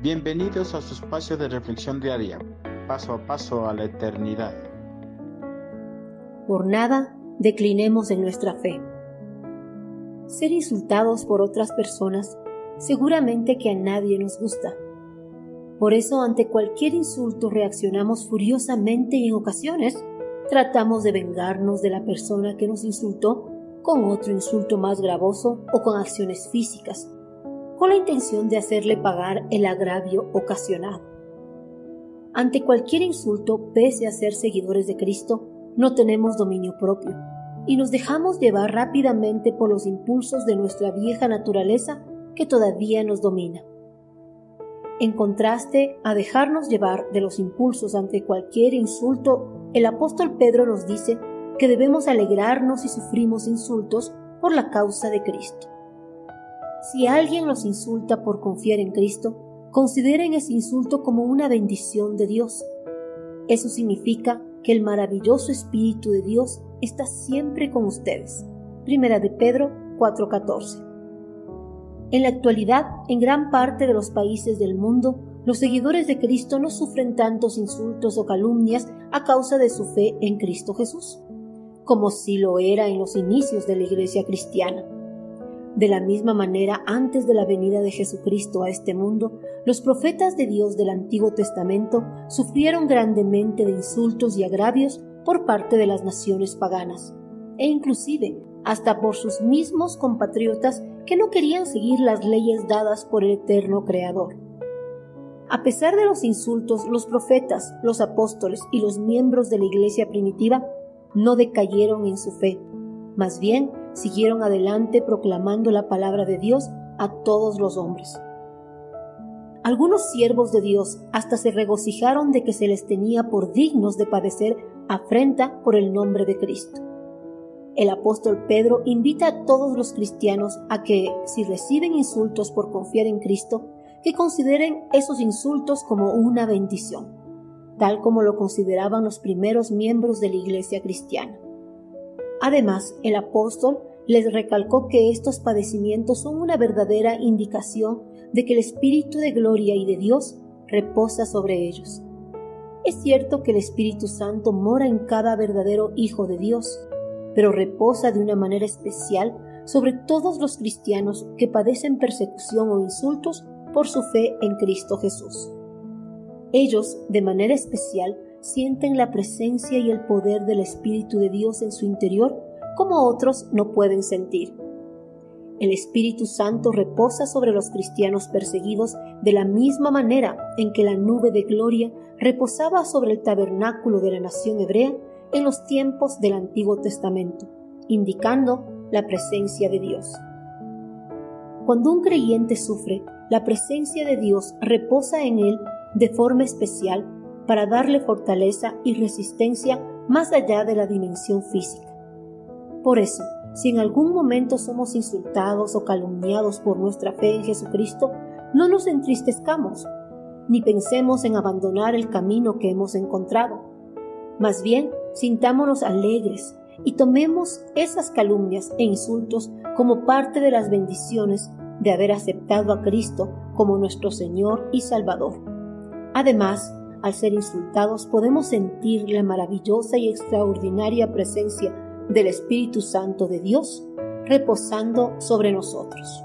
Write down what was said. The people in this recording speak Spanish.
Bienvenidos a su espacio de reflexión diaria, paso a paso a la eternidad. Por nada declinemos en nuestra fe. Ser insultados por otras personas seguramente que a nadie nos gusta. Por eso ante cualquier insulto reaccionamos furiosamente y en ocasiones tratamos de vengarnos de la persona que nos insultó con otro insulto más gravoso o con acciones físicas con la intención de hacerle pagar el agravio ocasionado. Ante cualquier insulto, pese a ser seguidores de Cristo, no tenemos dominio propio y nos dejamos llevar rápidamente por los impulsos de nuestra vieja naturaleza que todavía nos domina. En contraste a dejarnos llevar de los impulsos ante cualquier insulto, el apóstol Pedro nos dice que debemos alegrarnos si sufrimos insultos por la causa de Cristo. Si alguien los insulta por confiar en Cristo, consideren ese insulto como una bendición de Dios. Eso significa que el maravilloso Espíritu de Dios está siempre con ustedes. Primera de Pedro 4:14. En la actualidad, en gran parte de los países del mundo, los seguidores de Cristo no sufren tantos insultos o calumnias a causa de su fe en Cristo Jesús, como si lo era en los inicios de la iglesia cristiana. De la misma manera, antes de la venida de Jesucristo a este mundo, los profetas de Dios del Antiguo Testamento sufrieron grandemente de insultos y agravios por parte de las naciones paganas, e inclusive hasta por sus mismos compatriotas que no querían seguir las leyes dadas por el eterno Creador. A pesar de los insultos, los profetas, los apóstoles y los miembros de la iglesia primitiva no decayeron en su fe, más bien siguieron adelante proclamando la palabra de Dios a todos los hombres. Algunos siervos de Dios hasta se regocijaron de que se les tenía por dignos de padecer afrenta por el nombre de Cristo. El apóstol Pedro invita a todos los cristianos a que, si reciben insultos por confiar en Cristo, que consideren esos insultos como una bendición, tal como lo consideraban los primeros miembros de la iglesia cristiana. Además, el apóstol les recalcó que estos padecimientos son una verdadera indicación de que el Espíritu de gloria y de Dios reposa sobre ellos. Es cierto que el Espíritu Santo mora en cada verdadero Hijo de Dios, pero reposa de una manera especial sobre todos los cristianos que padecen persecución o insultos por su fe en Cristo Jesús. Ellos, de manera especial, sienten la presencia y el poder del Espíritu de Dios en su interior como otros no pueden sentir. El Espíritu Santo reposa sobre los cristianos perseguidos de la misma manera en que la nube de gloria reposaba sobre el tabernáculo de la nación hebrea en los tiempos del Antiguo Testamento, indicando la presencia de Dios. Cuando un creyente sufre, la presencia de Dios reposa en él de forma especial para darle fortaleza y resistencia más allá de la dimensión física. Por eso, si en algún momento somos insultados o calumniados por nuestra fe en Jesucristo, no nos entristezcamos, ni pensemos en abandonar el camino que hemos encontrado. Más bien, sintámonos alegres y tomemos esas calumnias e insultos como parte de las bendiciones de haber aceptado a Cristo como nuestro Señor y Salvador. Además, al ser insultados podemos sentir la maravillosa y extraordinaria presencia del Espíritu Santo de Dios reposando sobre nosotros.